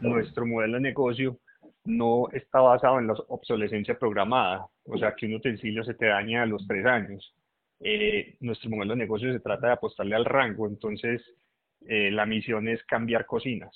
nuestro modelo de negocio no está basado en la obsolescencia programada, o sea, que un utensilio se te daña a los tres años. Eh, nuestro modelo de negocio se trata de apostarle al rango, entonces eh, la misión es cambiar cocinas.